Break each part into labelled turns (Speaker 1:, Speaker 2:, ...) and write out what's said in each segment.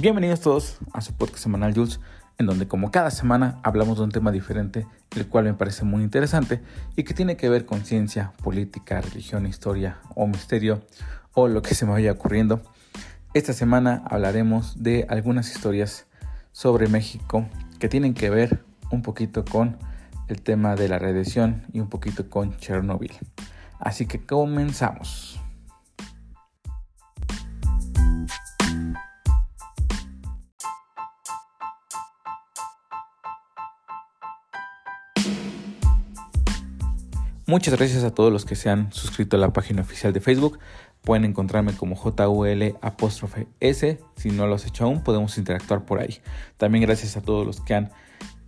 Speaker 1: Bienvenidos todos a su podcast semanal Jules, en donde como cada semana hablamos de un tema diferente, el cual me parece muy interesante y que tiene que ver con ciencia, política, religión, historia o misterio o lo que se me vaya ocurriendo. Esta semana hablaremos de algunas historias sobre México que tienen que ver un poquito con el tema de la radiación y un poquito con Chernobyl. Así que comenzamos. Muchas gracias a todos los que se han suscrito a la página oficial de Facebook. Pueden encontrarme como JUL S. Si no lo has hecho aún, podemos interactuar por ahí. También gracias a todos los que han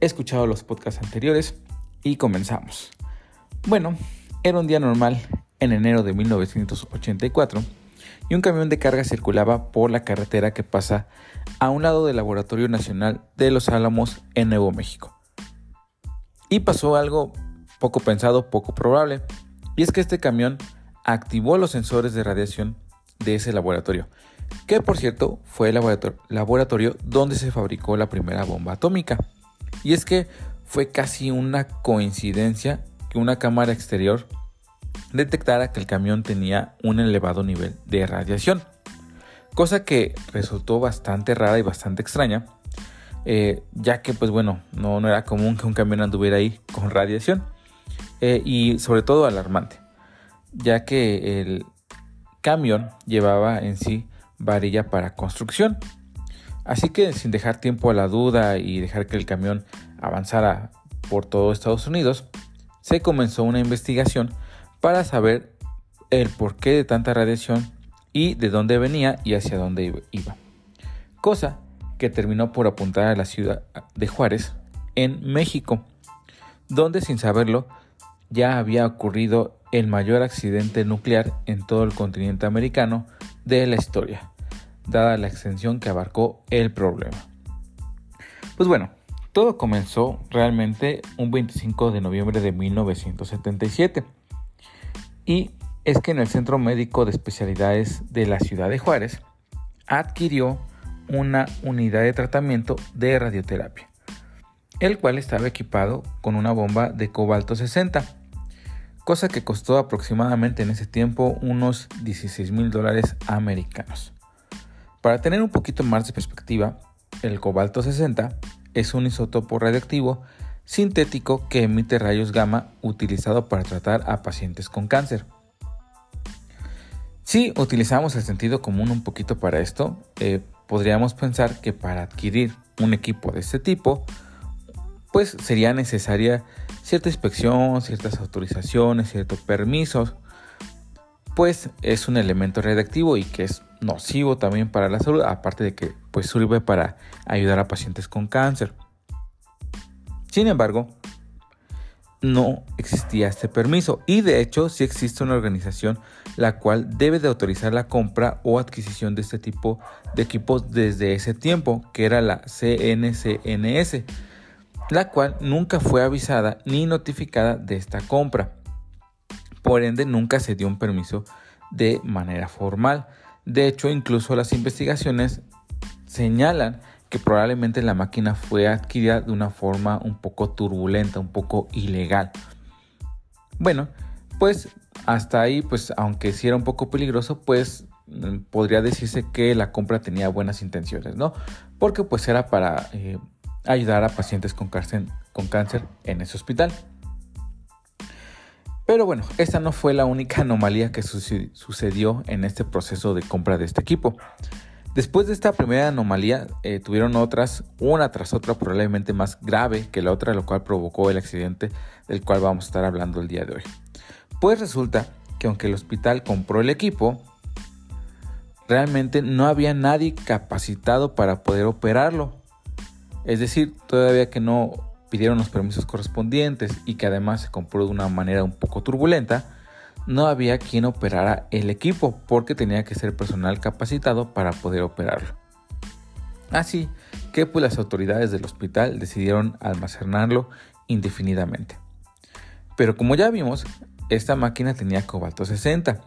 Speaker 1: escuchado los podcasts anteriores. Y comenzamos. Bueno, era un día normal en enero de 1984 y un camión de carga circulaba por la carretera que pasa a un lado del Laboratorio Nacional de Los Álamos en Nuevo México. Y pasó algo poco pensado, poco probable, y es que este camión activó los sensores de radiación de ese laboratorio, que por cierto fue el laboratorio donde se fabricó la primera bomba atómica. Y es que fue casi una coincidencia que una cámara exterior detectara que el camión tenía un elevado nivel de radiación, cosa que resultó bastante rara y bastante extraña, eh, ya que pues bueno, no, no era común que un camión anduviera ahí con radiación. Eh, y sobre todo alarmante, ya que el camión llevaba en sí varilla para construcción. Así que sin dejar tiempo a la duda y dejar que el camión avanzara por todo Estados Unidos, se comenzó una investigación para saber el porqué de tanta radiación y de dónde venía y hacia dónde iba. Cosa que terminó por apuntar a la ciudad de Juárez, en México, donde sin saberlo ya había ocurrido el mayor accidente nuclear en todo el continente americano de la historia, dada la extensión que abarcó el problema. Pues bueno, todo comenzó realmente un 25 de noviembre de 1977 y es que en el Centro Médico de Especialidades de la ciudad de Juárez adquirió una unidad de tratamiento de radioterapia, el cual estaba equipado con una bomba de cobalto 60 cosa que costó aproximadamente en ese tiempo unos 16 mil dólares americanos. Para tener un poquito más de perspectiva, el cobalto 60 es un isótopo radioactivo sintético que emite rayos gamma utilizado para tratar a pacientes con cáncer. Si utilizamos el sentido común un poquito para esto, eh, podríamos pensar que para adquirir un equipo de este tipo, pues sería necesaria cierta inspección, ciertas autorizaciones, ciertos permisos, pues es un elemento radiactivo y que es nocivo también para la salud, aparte de que pues sirve para ayudar a pacientes con cáncer. Sin embargo, no existía este permiso y de hecho sí existe una organización la cual debe de autorizar la compra o adquisición de este tipo de equipos desde ese tiempo, que era la CNCNS la cual nunca fue avisada ni notificada de esta compra. Por ende, nunca se dio un permiso de manera formal. De hecho, incluso las investigaciones señalan que probablemente la máquina fue adquirida de una forma un poco turbulenta, un poco ilegal. Bueno, pues hasta ahí, pues aunque sí era un poco peligroso, pues mm, podría decirse que la compra tenía buenas intenciones, ¿no? Porque pues era para eh, ayudar a pacientes con cáncer, en ese hospital. Pero bueno, esta no fue la única anomalía que sucedió en este proceso de compra de este equipo. Después de esta primera anomalía, eh, tuvieron otras, una tras otra probablemente más grave que la otra, lo cual provocó el accidente del cual vamos a estar hablando el día de hoy. Pues resulta que aunque el hospital compró el equipo, realmente no había nadie capacitado para poder operarlo. Es decir, todavía que no pidieron los permisos correspondientes y que además se compró de una manera un poco turbulenta, no había quien operara el equipo porque tenía que ser personal capacitado para poder operarlo. Así que pues las autoridades del hospital decidieron almacenarlo indefinidamente. Pero como ya vimos, esta máquina tenía cobalto 60,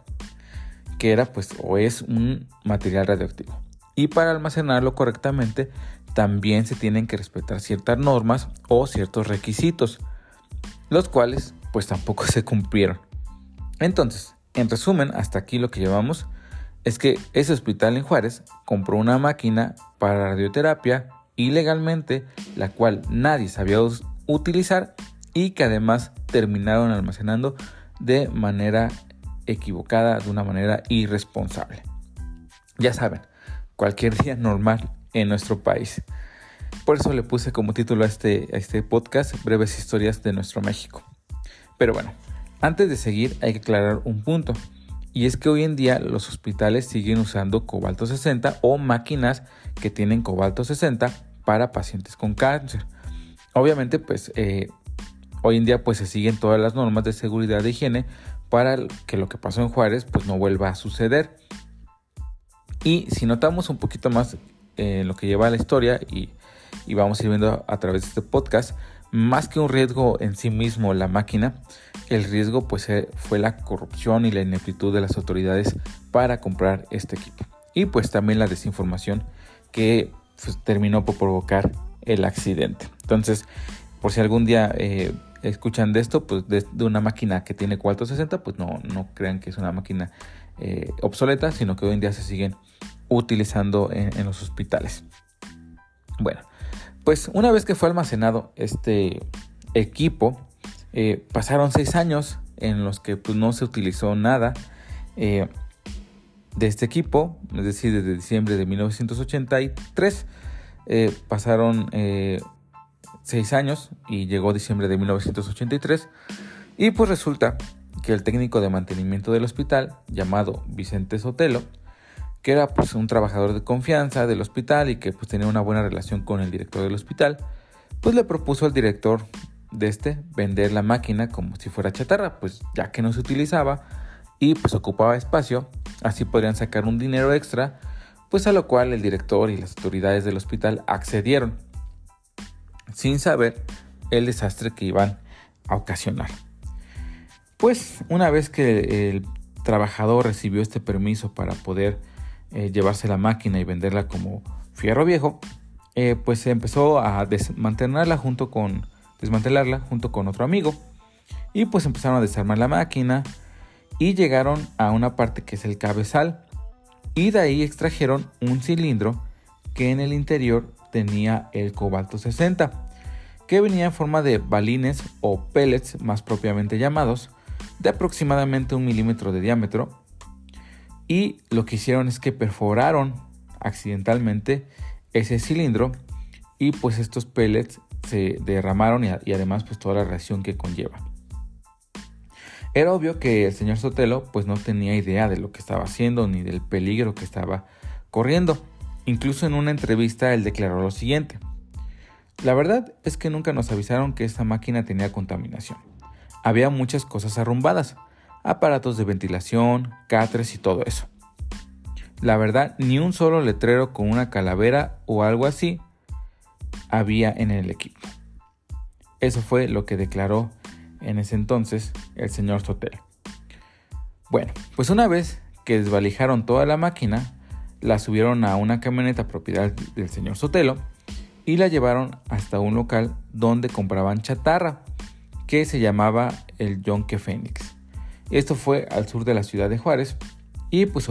Speaker 1: que era pues o es un material radioactivo. Y para almacenarlo correctamente también se tienen que respetar ciertas normas o ciertos requisitos, los cuales pues tampoco se cumplieron. Entonces, en resumen, hasta aquí lo que llevamos es que ese hospital en Juárez compró una máquina para radioterapia ilegalmente, la cual nadie sabía utilizar y que además terminaron almacenando de manera equivocada, de una manera irresponsable. Ya saben, cualquier día normal en nuestro país. Por eso le puse como título a este, a este podcast Breves Historias de nuestro México. Pero bueno, antes de seguir hay que aclarar un punto. Y es que hoy en día los hospitales siguen usando cobalto 60 o máquinas que tienen cobalto 60 para pacientes con cáncer. Obviamente, pues eh, hoy en día pues se siguen todas las normas de seguridad de higiene para que lo que pasó en Juárez pues no vuelva a suceder. Y si notamos un poquito más eh, lo que lleva a la historia y, vamos a ir viendo a través de este podcast, más que un riesgo en sí mismo la máquina, el riesgo pues eh, fue la corrupción y la ineptitud de las autoridades para comprar este equipo. Y pues también la desinformación que pues, terminó por provocar el accidente. Entonces, por si algún día eh, escuchan de esto, pues de, una máquina que tiene 460, pues no, no crean que es una máquina eh, obsoleta, sino que hoy en día se siguen utilizando en, los hospitales. Bueno, pues una vez que fue almacenado este equipo, eh, pasaron seis años en los que pues, no se utilizó nada de este equipo, es decir, desde diciembre de 1983 eh, pasaron eh, seis años y llegó diciembre de 1983 y pues resulta que el técnico de mantenimiento del hospital llamado Vicente Sotelo que era pues un trabajador de confianza del hospital y que pues tenía una buena relación con el director del hospital pues le propuso al director de este vender la máquina como si fuera chatarra pues ya que no se utilizaba y pues ocupaba espacio así podrían sacar un dinero extra pues a lo cual el director y las autoridades del hospital accedieron, sin saber el desastre que iban a ocasionar. Pues una vez que el trabajador recibió este permiso para poder eh, llevarse la máquina y venderla como fierro viejo, eh, pues se empezó a desmantelarla junto con desmantelarla junto con otro amigo. Y pues empezaron a desarmar la máquina y llegaron a una parte que es el cabezal. Y de ahí extrajeron un cilindro que en el interior tenía el cobalto 60, que venía en forma de balines o pellets más propiamente llamados, de aproximadamente un milímetro de diámetro, y lo que hicieron es que perforaron accidentalmente ese cilindro y pues estos pellets se derramaron y, además pues toda la reacción que conlleva. Era obvio que el señor Sotelo pues no tenía idea de lo que estaba haciendo ni del peligro que estaba corriendo. Incluso en una entrevista él declaró lo siguiente. La verdad es que nunca nos avisaron que esta máquina tenía contaminación. Había muchas cosas arrumbadas, aparatos de ventilación, cáteres y todo eso. La verdad, ni un solo letrero con una calavera o algo así había en el equipo. Eso fue lo que declaró en ese entonces el señor Sotelo. Bueno, pues una vez que desvalijaron toda la máquina, la subieron a una camioneta propiedad del señor Sotelo y la llevaron hasta un local donde compraban chatarra que se llamaba el Yonke Fénix. Esto fue al sur de la ciudad de Juárez y pues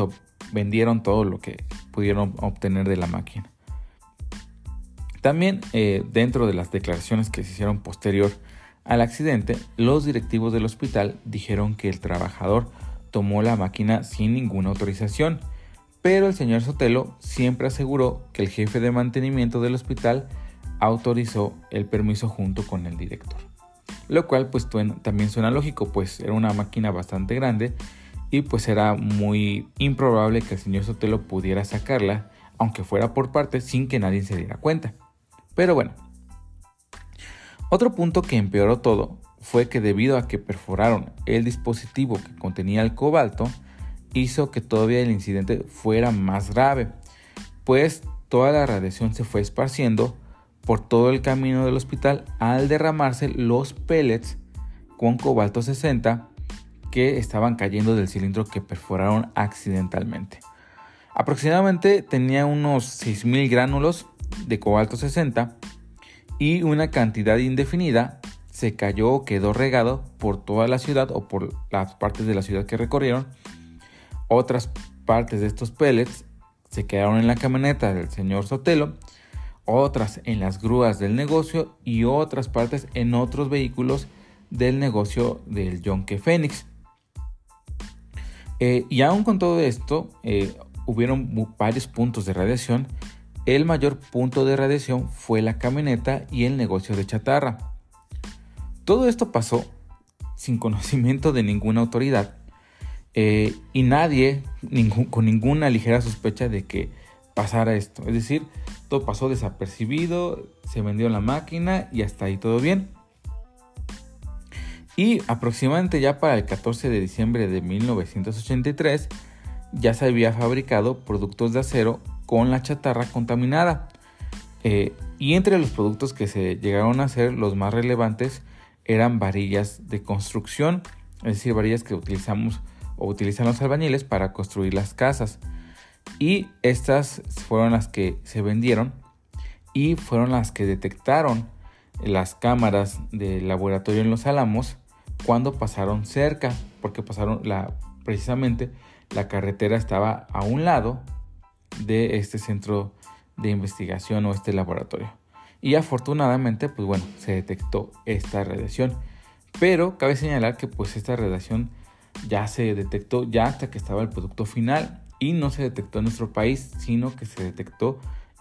Speaker 1: vendieron todo lo que pudieron obtener de la máquina. También eh, dentro de las declaraciones que se hicieron posterior al accidente, los directivos del hospital dijeron que el trabajador tomó la máquina sin ninguna autorización, pero el señor Sotelo siempre aseguró que el jefe de mantenimiento del hospital autorizó el permiso junto con el director. Lo cual pues también suena lógico, pues era una máquina bastante grande y pues era muy improbable que el señor Sotelo pudiera sacarla, aunque fuera por parte, sin que nadie se diera cuenta. Pero bueno, otro punto que empeoró todo fue que debido a que perforaron el dispositivo que contenía el cobalto, hizo que todavía el incidente fuera más grave, pues toda la radiación se fue esparciendo por todo el camino del hospital al derramarse los pellets con cobalto 60 que estaban cayendo del cilindro que perforaron accidentalmente. Aproximadamente tenía unos 6.000 gránulos de cobalto 60 y una cantidad indefinida se cayó o quedó regado por toda la ciudad o por las partes de la ciudad que recorrieron. Otras partes de estos pellets se quedaron en la camioneta del señor Sotelo, otras en las grúas del negocio y otras partes en otros vehículos del negocio del John K. Phoenix. Eh, y aún con todo esto, eh, hubieron varios puntos de radiación. El mayor punto de radiación fue la camioneta y el negocio de chatarra. Todo esto pasó sin conocimiento de ninguna autoridad eh, y nadie con ninguna ligera sospecha de que pasara esto. Es decir, todo pasó desapercibido, se vendió la máquina y hasta ahí todo bien. Y aproximadamente ya para el 14 de diciembre de 1983 ya se había fabricado productos de acero con la chatarra contaminada. Eh, y entre los productos que se llegaron a hacer los más relevantes eran varillas de construcción, es decir, varillas que utilizamos o utilizan los albañiles para construir las casas. Y estas fueron las que se vendieron y fueron las que detectaron las cámaras del laboratorio en Los Álamos cuando pasaron cerca, porque pasaron la, precisamente la carretera estaba a un lado de este centro de investigación o este laboratorio. Y afortunadamente, pues bueno, se detectó esta radiación. Pero cabe señalar que pues esta radiación ya se detectó ya hasta que estaba el producto final no se detectó en nuestro país, sino que se detectó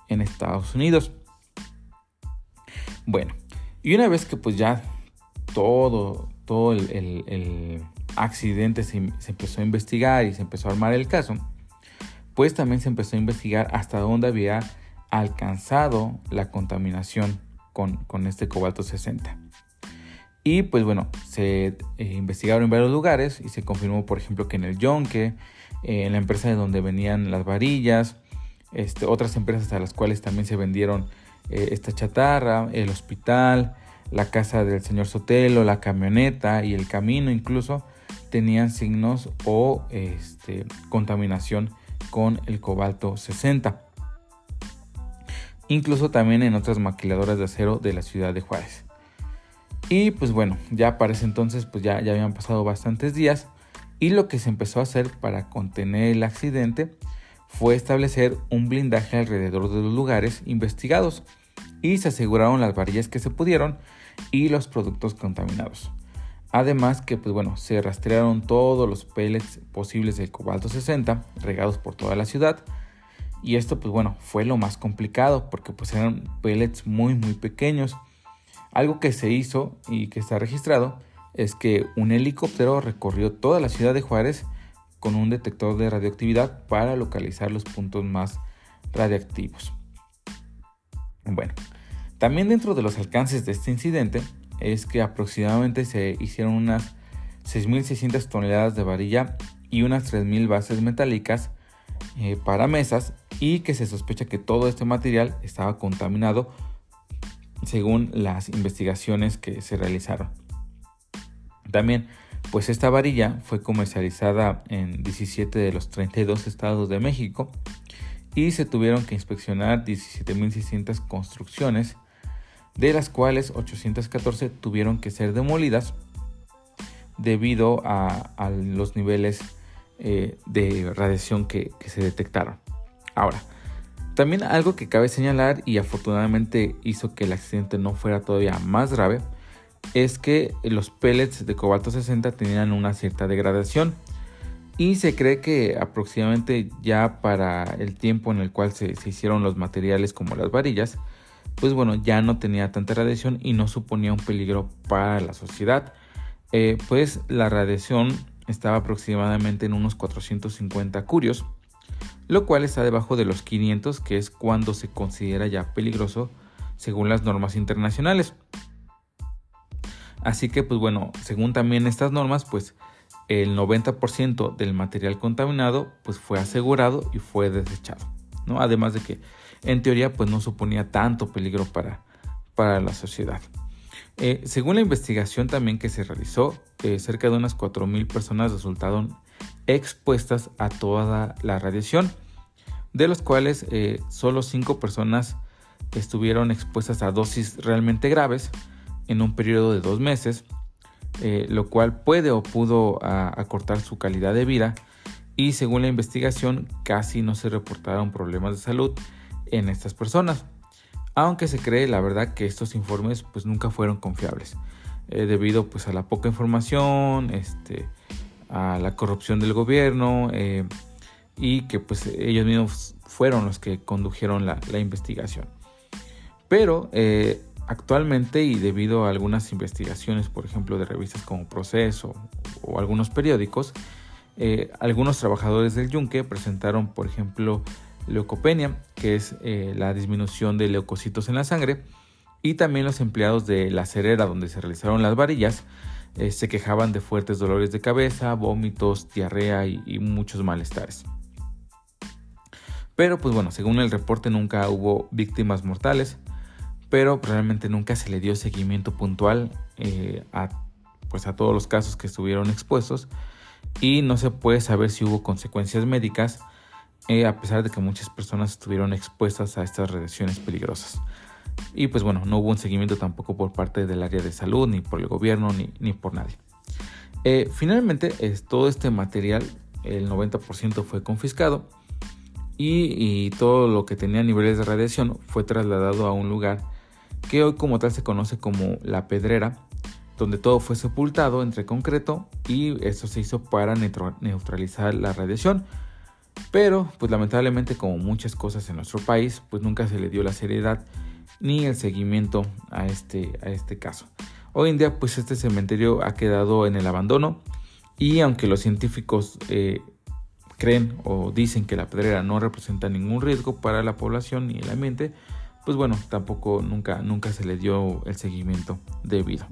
Speaker 1: en Estados Unidos. Bueno, y una vez que pues ya todo, todo el, accidente se, empezó a investigar y se empezó a armar el caso, pues también se empezó a investigar hasta dónde había alcanzado la contaminación con, con este cobalto 60. Y pues bueno, se eh, investigaron en varios lugares y se confirmó, por ejemplo, que en el Yonke, eh, en la empresa de donde venían las varillas, este, otras empresas a las cuales también se vendieron eh, esta chatarra, el hospital, la casa del señor Sotelo, la camioneta y el camino incluso tenían signos o este, contaminación con el cobalto 60. Incluso también en otras maquiladoras de acero de la ciudad de Juárez. Y pues bueno, ya para ese entonces pues ya, ya habían pasado bastantes días y lo que se empezó a hacer para contener el accidente fue establecer un blindaje alrededor de los lugares investigados y se aseguraron las varillas que se pudieron y los productos contaminados. Además que pues bueno, se rastrearon todos los pellets posibles del cobalto 60 regados por toda la ciudad y esto pues bueno, fue lo más complicado porque pues eran pellets muy muy pequeños algo que se hizo y que está registrado es que un helicóptero recorrió toda la ciudad de Juárez con un detector de radioactividad para localizar los puntos más radiactivos. Bueno, también dentro de los alcances de este incidente es que aproximadamente se hicieron unas 6.600 toneladas de varilla y unas 3.000 bases metálicas eh, para mesas y que se sospecha que todo este material estaba contaminado según las investigaciones que se realizaron. También, pues esta varilla fue comercializada en 17 de los 32 estados de México y se tuvieron que inspeccionar 17.600 construcciones, de las cuales 814 tuvieron que ser demolidas debido a, los niveles eh, de radiación que, que se detectaron. Ahora, también algo que cabe señalar y afortunadamente hizo que el accidente no fuera todavía más grave es que los pellets de cobalto 60 tenían una cierta degradación y se cree que aproximadamente ya para el tiempo en el cual se, hicieron los materiales como las varillas, pues bueno, ya no tenía tanta radiación y no suponía un peligro para la sociedad. Eh, pues la radiación estaba aproximadamente en unos 450 curios lo cual está debajo de los 500, que es cuando se considera ya peligroso según las normas internacionales. Así que, pues bueno, según también estas normas, pues el 90% del material contaminado pues fue asegurado y fue desechado, ¿no? Además de que en teoría pues no suponía tanto peligro para, para la sociedad. Eh, según la investigación también que se realizó, eh, cerca de unas 4.000 personas resultaron expuestas a toda la radiación de los cuales eh, solo 5 personas estuvieron expuestas a dosis realmente graves en un periodo de dos meses, eh, lo cual puede o pudo acortar su calidad de vida y según la investigación casi no se reportaron problemas de salud en estas personas, aunque se cree la verdad que estos informes pues nunca fueron confiables eh, debido pues a la poca información, este, a la corrupción del gobierno eh, y que pues ellos mismos fueron los que condujeron la, investigación. Pero actualmente y debido a algunas investigaciones, por ejemplo, de revistas como Proceso o algunos periódicos, eh, algunos trabajadores del yunque presentaron, por ejemplo, leucopenia, que es eh, la disminución de leucocitos en la sangre, y también los empleados de la cerera donde se realizaron las varillas eh, se quejaban de fuertes dolores de cabeza, vómitos, diarrea y, muchos malestares. Pero pues bueno, según el reporte nunca hubo víctimas mortales, pero realmente nunca se le dio seguimiento puntual a, pues a todos los casos que estuvieron expuestos y no se puede saber si hubo consecuencias médicas eh, a pesar de que muchas personas estuvieron expuestas a estas radiaciones peligrosas. Y pues bueno, no hubo un seguimiento tampoco por parte del área de salud, ni por el gobierno, ni, por nadie. Eh, finalmente, todo este material, el 90% fue confiscado y, todo lo que tenía niveles de radiación fue trasladado a un lugar que hoy como tal se conoce como La Pedrera, donde todo fue sepultado entre concreto y esto se hizo para neutralizar la radiación. Pero, pues lamentablemente, como muchas cosas en nuestro país, pues nunca se le dio la seriedad ni el seguimiento a este, a este caso. Hoy en día, pues este cementerio ha quedado en el abandono y aunque los científicos eh, creen o dicen que la pedrera no representa ningún riesgo para la población ni el ambiente, pues bueno, tampoco nunca, nunca se le dio el seguimiento debido.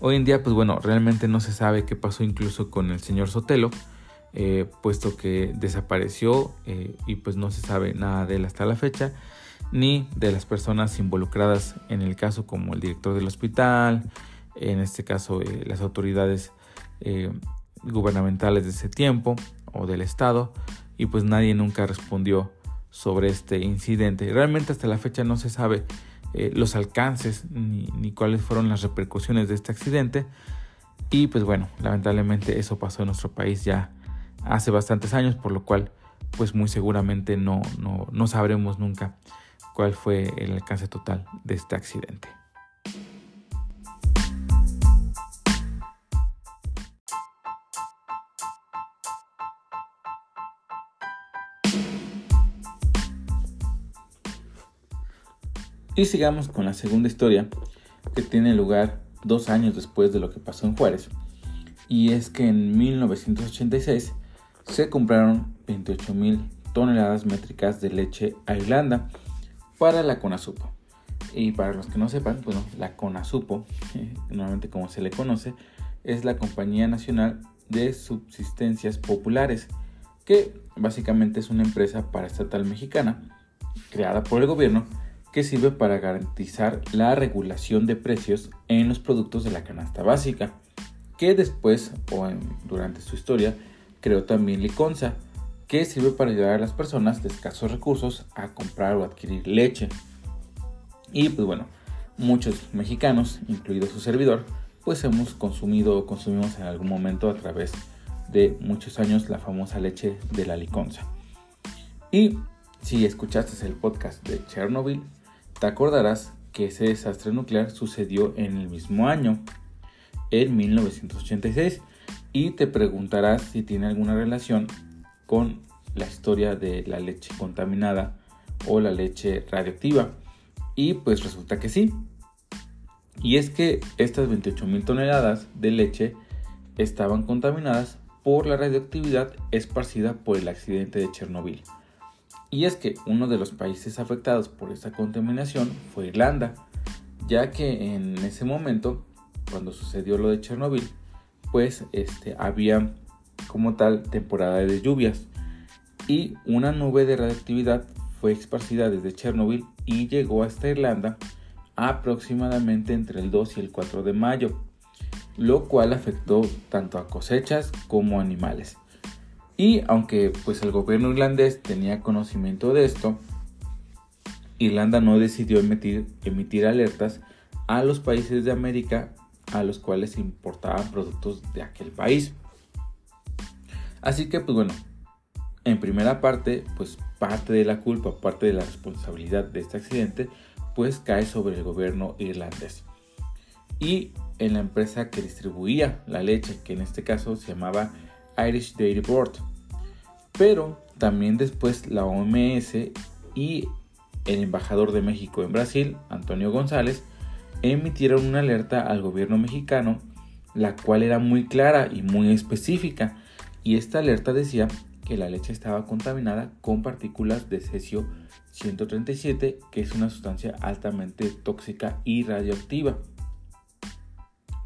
Speaker 1: Hoy en día, pues bueno, realmente no se sabe qué pasó incluso con el señor Sotelo, eh, puesto que desapareció eh, y pues no se sabe nada de él hasta la fecha, ni de las personas involucradas en el caso como el director del hospital, en este caso eh, las autoridades gubernamentales de ese tiempo o del Estado, y pues nadie nunca respondió sobre este incidente. Realmente hasta la fecha no se sabe eh, los alcances ni, cuáles fueron las repercusiones de este accidente. Y pues bueno, lamentablemente eso pasó en nuestro país ya hace bastantes años, por lo cual pues muy seguramente no, no, no sabremos nunca cuál fue el alcance total de este accidente. Y sigamos con la segunda historia que tiene lugar dos años después de lo que pasó en Juárez. Y es que en 1986 se compraron 28 mil toneladas métricas de leche a Irlanda para la Conasupo. Y para los que no sepan, bueno, la Conasupo, nuevamente como se le conoce, es la Compañía Nacional de Subsistencias Populares, que básicamente es una empresa paraestatal mexicana creada por el gobierno que sirve para garantizar la regulación de precios en los productos de la canasta básica, que después o durante su historia creó también Liconza, que sirve para ayudar a las personas de escasos recursos a comprar o adquirir leche. Y pues bueno, muchos mexicanos, incluido su servidor, pues hemos consumido o consumimos en algún momento a través de muchos años la famosa leche de la liconza. Y si escuchaste el podcast de Chernobyl, te acordarás que ese desastre nuclear sucedió en el mismo año, en 1986, y te preguntarás si tiene alguna relación con la historia de la leche contaminada o la leche radioactiva. Y pues resulta que sí. Y es que estas 28.000 toneladas de leche estaban contaminadas por la radioactividad esparcida por el accidente de Chernobyl. Y es que uno de los países afectados por esta contaminación fue Irlanda, ya que en ese momento, cuando sucedió lo de Chernobyl, pues este, había como tal temporada de lluvias y una nube de radioactividad fue esparcida desde Chernobyl y llegó hasta Irlanda aproximadamente entre el 2 y el 4 de mayo, lo cual afectó tanto a cosechas como a animales. Y aunque pues el gobierno irlandés tenía conocimiento de esto, Irlanda no decidió emitir, emitir alertas a los países de América a los cuales importaban productos de aquel país. Así que pues bueno, en primera parte, pues parte de la culpa, parte de la responsabilidad de este accidente, pues cae sobre el gobierno irlandés. Y en la empresa que distribuía la leche, que en este caso se llamaba Irish Dairy Board. Pero también después la OMS y el embajador de México en Brasil, Antonio González, emitieron una alerta al gobierno mexicano, la cual era muy clara y muy específica, y esta alerta decía que la leche estaba contaminada con partículas de cesio 137, que es una sustancia altamente tóxica y radioactiva.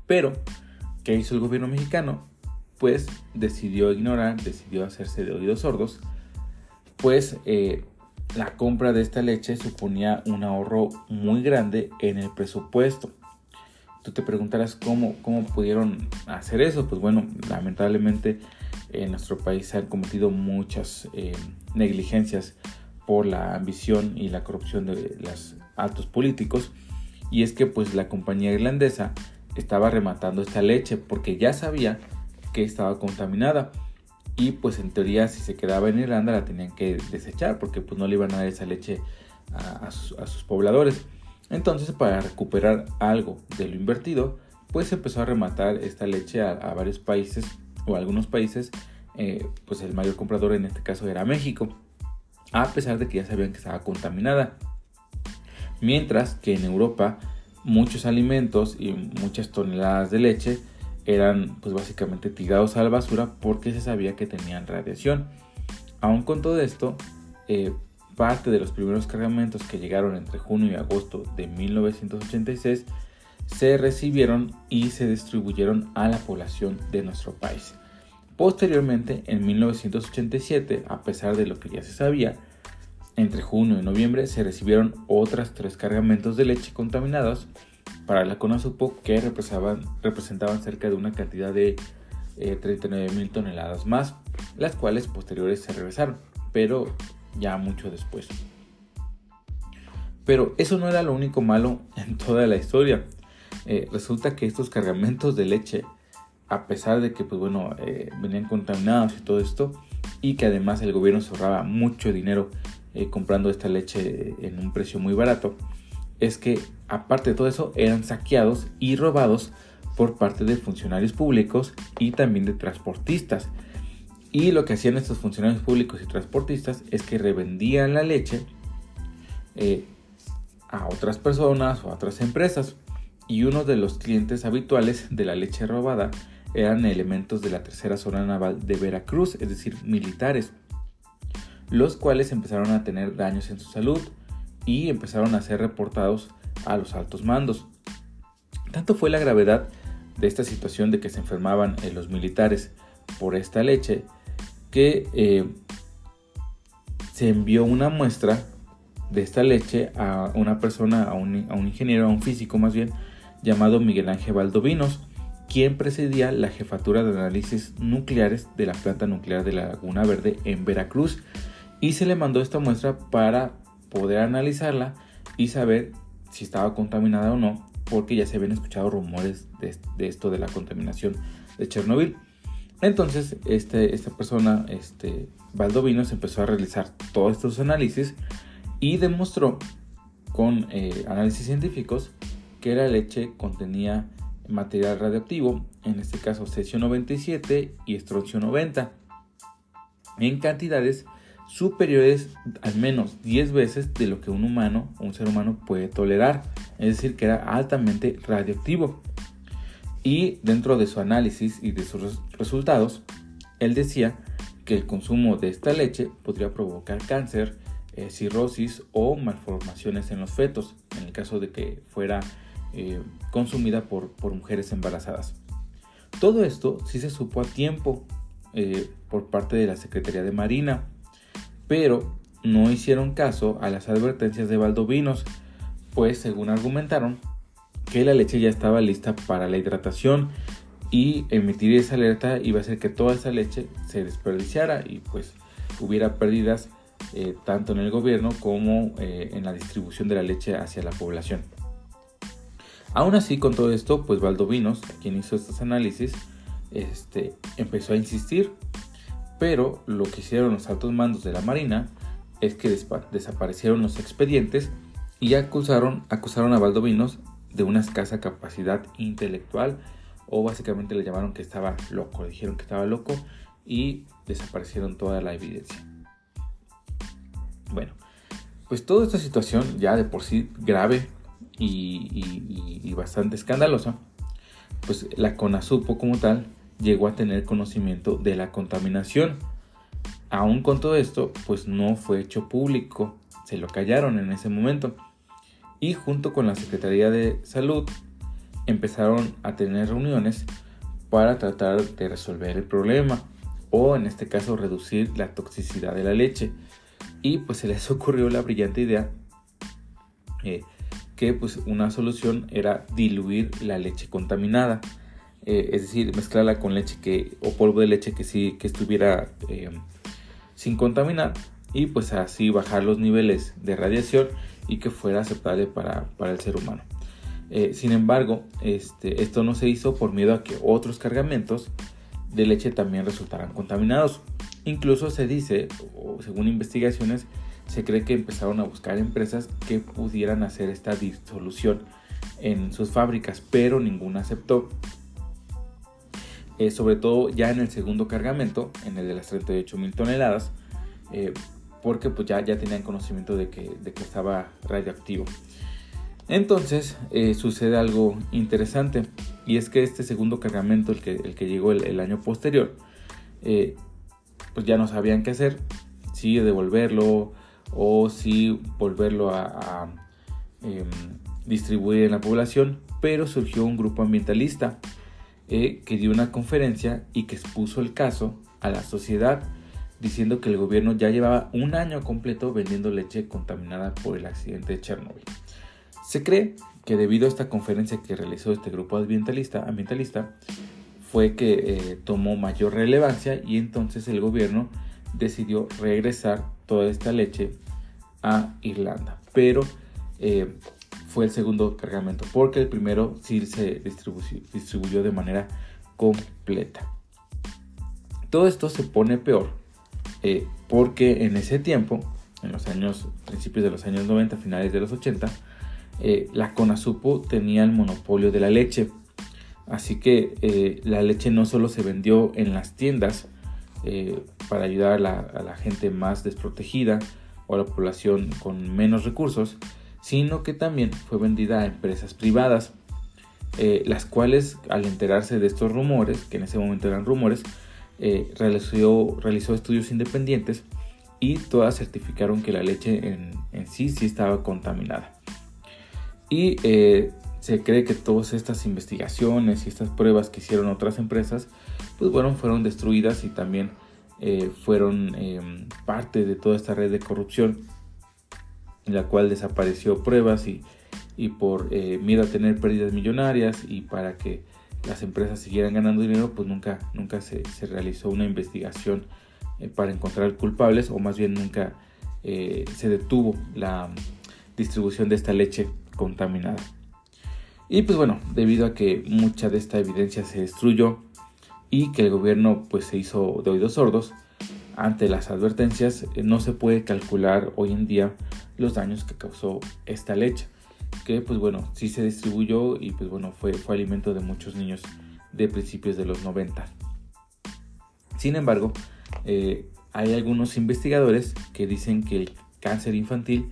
Speaker 1: Pero, ¿qué hizo el gobierno mexicano? Pues decidió ignorar, decidió hacerse de oídos sordos, pues eh, la compra de esta leche suponía un ahorro muy grande en el presupuesto. Tú te preguntarás cómo, cómo pudieron hacer eso. Pues bueno, lamentablemente en nuestro país se han cometido muchas eh, negligencias por la ambición y la corrupción de los altos políticos. Y es que pues la compañía irlandesa estaba rematando esta leche porque ya sabía que estaba contaminada y pues en teoría si se quedaba en Irlanda la tenían que desechar porque pues no le iban a dar esa leche a, sus, pobladores. Entonces para recuperar algo de lo invertido pues empezó a rematar esta leche a, varios países o algunos países eh, pues el mayor comprador en este caso era México a pesar de que ya sabían que estaba contaminada. Mientras que en Europa muchos alimentos y muchas toneladas de leche eran pues básicamente tirados a la basura porque se sabía que tenían radiación. Aún con todo esto, eh, parte de los primeros cargamentos que llegaron entre junio y agosto de 1986 se recibieron y se distribuyeron a la población de nuestro país. Posteriormente, en 1987, a pesar de lo que ya se sabía, entre junio y noviembre se recibieron otras tres cargamentos de leche contaminados para la CONASUPO que representaban, cerca de una cantidad de 39 eh, mil toneladas más, las cuales posteriores se regresaron, pero ya mucho después. Pero eso no era lo único malo en toda la historia. Eh, resulta que estos cargamentos de leche, a pesar de que pues bueno, eh, venían contaminados y todo esto, y que además el gobierno se ahorraba mucho dinero comprando esta leche en un precio muy barato, es que, aparte de todo eso, eran saqueados y robados por parte de funcionarios públicos y también de transportistas. Y lo que hacían estos funcionarios públicos y transportistas es que revendían la leche eh, a otras personas o a otras empresas. Y uno de los clientes habituales de la leche robada eran elementos de la tercera zona naval de Veracruz, es decir, militares, los cuales empezaron a tener daños en su salud, y empezaron a ser reportados a los altos mandos. Tanto fue la gravedad de esta situación de que se enfermaban eh, los militares por esta leche que eh, se envió una muestra de esta leche a una persona, a un, ingeniero, a un físico más bien, llamado Miguel Ángel Valdovinos, quien presidía la jefatura de análisis nucleares de la planta nuclear de la Laguna Verde en Veracruz y se le mandó esta muestra para poder analizarla y saber si estaba contaminada o no, porque ya se habían escuchado rumores de, esto de la contaminación de Chernobyl. Entonces, este, esta persona, este Baldovino, se empezó a realizar todos estos análisis y demostró con eh, análisis científicos que la leche contenía material radioactivo, en este caso cesio 97 y estroncio 90, en cantidades superiores al menos 10 veces de lo que un humano, un ser humano puede tolerar, es decir, que era altamente radioactivo. Y dentro de su análisis y de sus resultados, él decía que el consumo de esta leche podría provocar cáncer, eh, cirrosis o malformaciones en los fetos, en el caso de que fuera eh, consumida por, por, mujeres embarazadas. Todo esto sí se supo a tiempo eh, por parte de la Secretaría de Marina, pero no hicieron caso a las advertencias de Valdovinos, pues según argumentaron que la leche ya estaba lista para la hidratación y emitir esa alerta iba a hacer que toda esa leche se desperdiciara y pues hubiera pérdidas eh, tanto en el gobierno como eh, en la distribución de la leche hacia la población. Aún así, con todo esto, pues Valdovinos, quien hizo estos análisis, este, empezó a insistir, pero lo que hicieron los altos mandos de la Marina es que desaparecieron los expedientes y acusaron, acusaron a Valdovinos de una escasa capacidad intelectual o básicamente le llamaron que estaba loco, le dijeron que estaba loco y desaparecieron toda la evidencia. Bueno, pues toda esta situación ya de por sí grave y, bastante escandalosa, pues la CONASUPO como tal llegó a tener conocimiento de la contaminación. Aún con todo esto, pues no fue hecho público, se lo callaron en ese momento. Y junto con la Secretaría de Salud empezaron a tener reuniones para tratar de resolver el problema o en este caso reducir la toxicidad de la leche. Y pues se les ocurrió la brillante idea eh, que pues una solución era diluir la leche contaminada. Eh, es decir, mezclarla con leche que, o polvo de leche que sí que estuviera eh, sin contaminar y pues así bajar los niveles de radiación y que fuera aceptable para, para el ser humano. Eh, sin embargo, este, esto no se hizo por miedo a que otros cargamentos de leche también resultaran contaminados. Incluso se dice, según investigaciones, se cree que empezaron a buscar empresas que pudieran hacer esta disolución en sus fábricas, pero ninguna aceptó. Eh, sobre todo ya en el segundo cargamento, en el de las 38 mil toneladas, eh, porque pues ya, ya tenían conocimiento de que, de que estaba radioactivo. Entonces eh, sucede algo interesante y es que este segundo cargamento, el que, el que llegó el, año posterior, pues ya no sabían qué hacer, si devolverlo o si volverlo a, em, distribuir en la población, pero surgió un grupo ambientalista que dio una conferencia y que expuso el caso a la sociedad diciendo que el gobierno ya llevaba un año completo vendiendo leche contaminada por el accidente de Chernobyl. Se cree que debido a esta conferencia que realizó este grupo ambientalista, ambientalista fue que eh, tomó mayor relevancia y entonces el gobierno decidió regresar toda esta leche a Irlanda. Pero eh, fue el segundo cargamento porque el primero sí se distribuyó de manera completa. Todo esto se pone peor eh, porque en ese tiempo, en los años, principios de los años 90, finales de los 80, eh, la Conasupo tenía el monopolio de la leche. Así que eh, la leche no solo se vendió en las tiendas para ayudar a la, gente más desprotegida o a la población con menos recursos, sino que también fue vendida a empresas privadas, las cuales al enterarse de estos rumores, que en ese momento eran rumores, eh, realizó, realizó, estudios independientes y todas certificaron que la leche en, sí sí estaba contaminada. Y eh, se cree que todas estas investigaciones y estas pruebas que hicieron otras empresas, pues bueno, fueron destruidas y también eh, fueron em, parte de toda esta red de corrupción en la cual desapareció pruebas y, y por miedo a tener pérdidas millonarias y para que las empresas siguieran ganando dinero, pues nunca, nunca se, realizó una investigación eh, para encontrar culpables o más bien nunca eh, se detuvo la distribución de esta leche contaminada. Y pues bueno, debido a que mucha de esta evidencia se destruyó y que el gobierno pues se hizo de oídos sordos ante las advertencias, eh, no se puede calcular hoy en día los daños que causó esta leche que pues bueno, sí se distribuyó y pues bueno, fue, alimento de muchos niños de principios de los 90. Sin embargo, eh, hay algunos investigadores que dicen que el cáncer infantil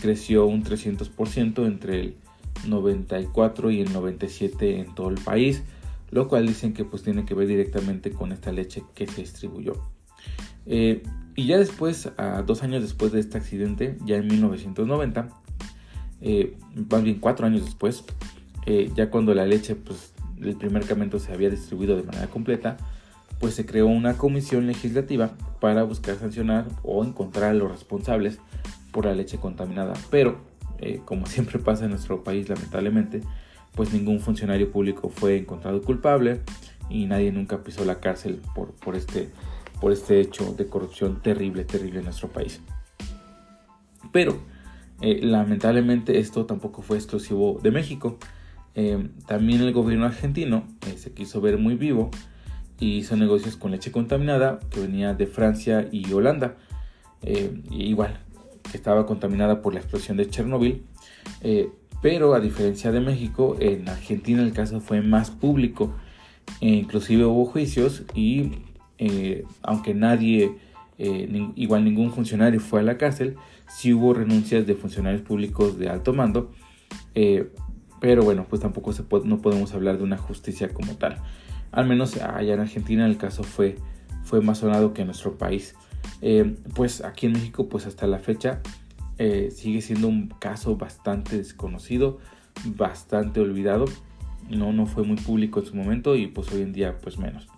Speaker 1: creció un 300% entre el 94 y el 97 en todo el país, lo cual dicen que pues tiene que ver directamente con esta leche que se distribuyó. Eh, y ya después, a dos años después de este accidente, ya en 1990, eh, más bien cuatro años después, eh, ya cuando la leche, pues el primer cargamento se había distribuido de manera completa, pues se creó una comisión legislativa para buscar sancionar o encontrar a los responsables por la leche contaminada. Pero, eh, como siempre pasa en nuestro país, lamentablemente, pues ningún funcionario público fue encontrado culpable y nadie nunca pisó la cárcel por, por, este, por este hecho de corrupción terrible, terrible en nuestro país. Pero eh, lamentablemente esto tampoco fue exclusivo de México. Eh, también el gobierno argentino eh, se quiso ver muy vivo y hizo negocios con leche contaminada que venía de Francia y Holanda. igual, estaba contaminada por la explosión de Chernobyl. pero a diferencia de México, en Argentina el caso fue más público. inclusive hubo juicios y aunque nadie, igual ningún funcionario fue a la cárcel, sí hubo renuncias de funcionarios públicos de alto mando, eh, pero bueno, pues tampoco se no podemos hablar de una justicia como tal. Al menos allá en Argentina el caso fue, fue más sonado que en nuestro país. Eh, pues aquí en México, pues hasta la fecha, eh, sigue siendo un caso bastante desconocido, bastante olvidado. No, no fue muy público en su momento y pues hoy en día pues menos.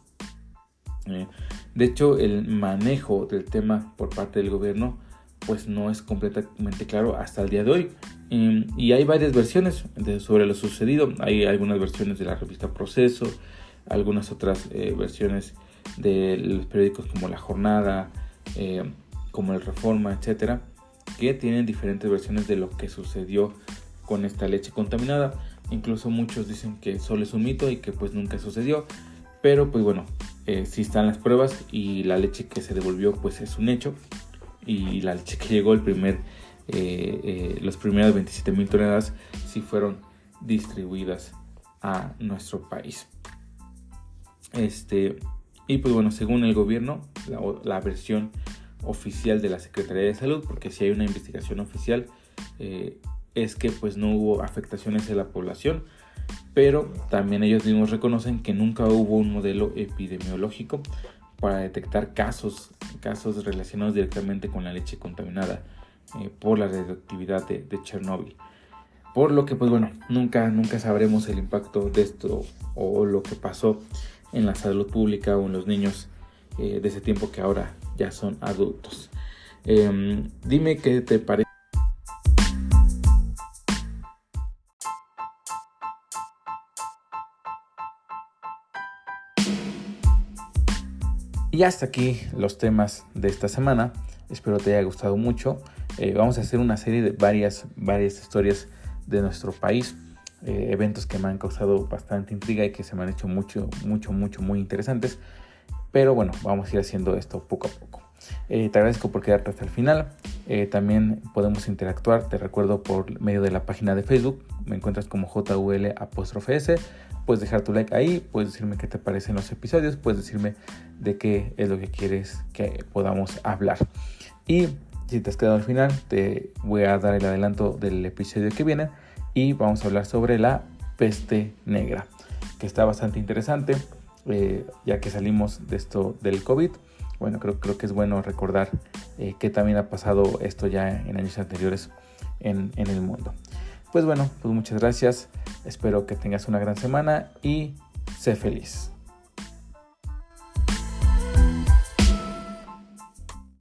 Speaker 1: De hecho, el manejo del tema por parte del gobierno pues no es completamente claro hasta el día de hoy. Y, hay varias versiones sobre lo sucedido. Hay algunas versiones de la revista Proceso, algunas otras eh, versiones de los periódicos como La Jornada, eh, como El Reforma, etcétera, que tienen diferentes versiones de lo que sucedió con esta leche contaminada. Incluso muchos dicen que solo es un mito y que pues nunca sucedió. Pero pues bueno, eh, si están las pruebas y la leche que se devolvió pues es un hecho y la leche que llegó el primer, eh, eh, los primeros 27 mil toneladas sí fueron distribuidas a nuestro país. Este, y pues bueno, según el gobierno, la, versión oficial de la Secretaría de Salud, porque si hay una investigación oficial, eh, es que pues no hubo afectaciones en la población, pero también ellos mismos reconocen que nunca hubo un modelo epidemiológico para detectar casos, casos relacionados directamente con la leche contaminada eh, por la radioactividad de, Chernóbil. Por lo que, pues bueno, nunca, nunca sabremos el impacto de esto o lo que pasó en la salud pública o en los niños eh, de ese tiempo que ahora ya son adultos. Em, dime qué te parece. Y hasta aquí los temas de esta semana. Espero te haya gustado mucho. Eh, vamos a hacer una serie de varias, varias historias de nuestro país. Eh, eventos que me han causado bastante intriga y que se me han hecho mucho, mucho, mucho, muy interesantes. Pero bueno, vamos a ir haciendo esto poco a poco. Eh, te agradezco por quedarte hasta el final. también podemos interactuar, te recuerdo, por medio de la página de Facebook. Me encuentras como JUL S puedes dejar tu like ahí, puedes decirme qué te parecen los episodios, puedes decirme de qué es lo que quieres que podamos hablar. Y si te has quedado al final, te voy a dar el adelanto del episodio que viene y vamos a hablar sobre la peste negra, que está bastante interesante, eh, ya que salimos de esto del COVID. Bueno, creo, que es bueno recordar eh, que también ha pasado esto ya en años anteriores en, en el mundo. Pues bueno, pues muchas gracias. Espero que tengas una gran semana y sé feliz.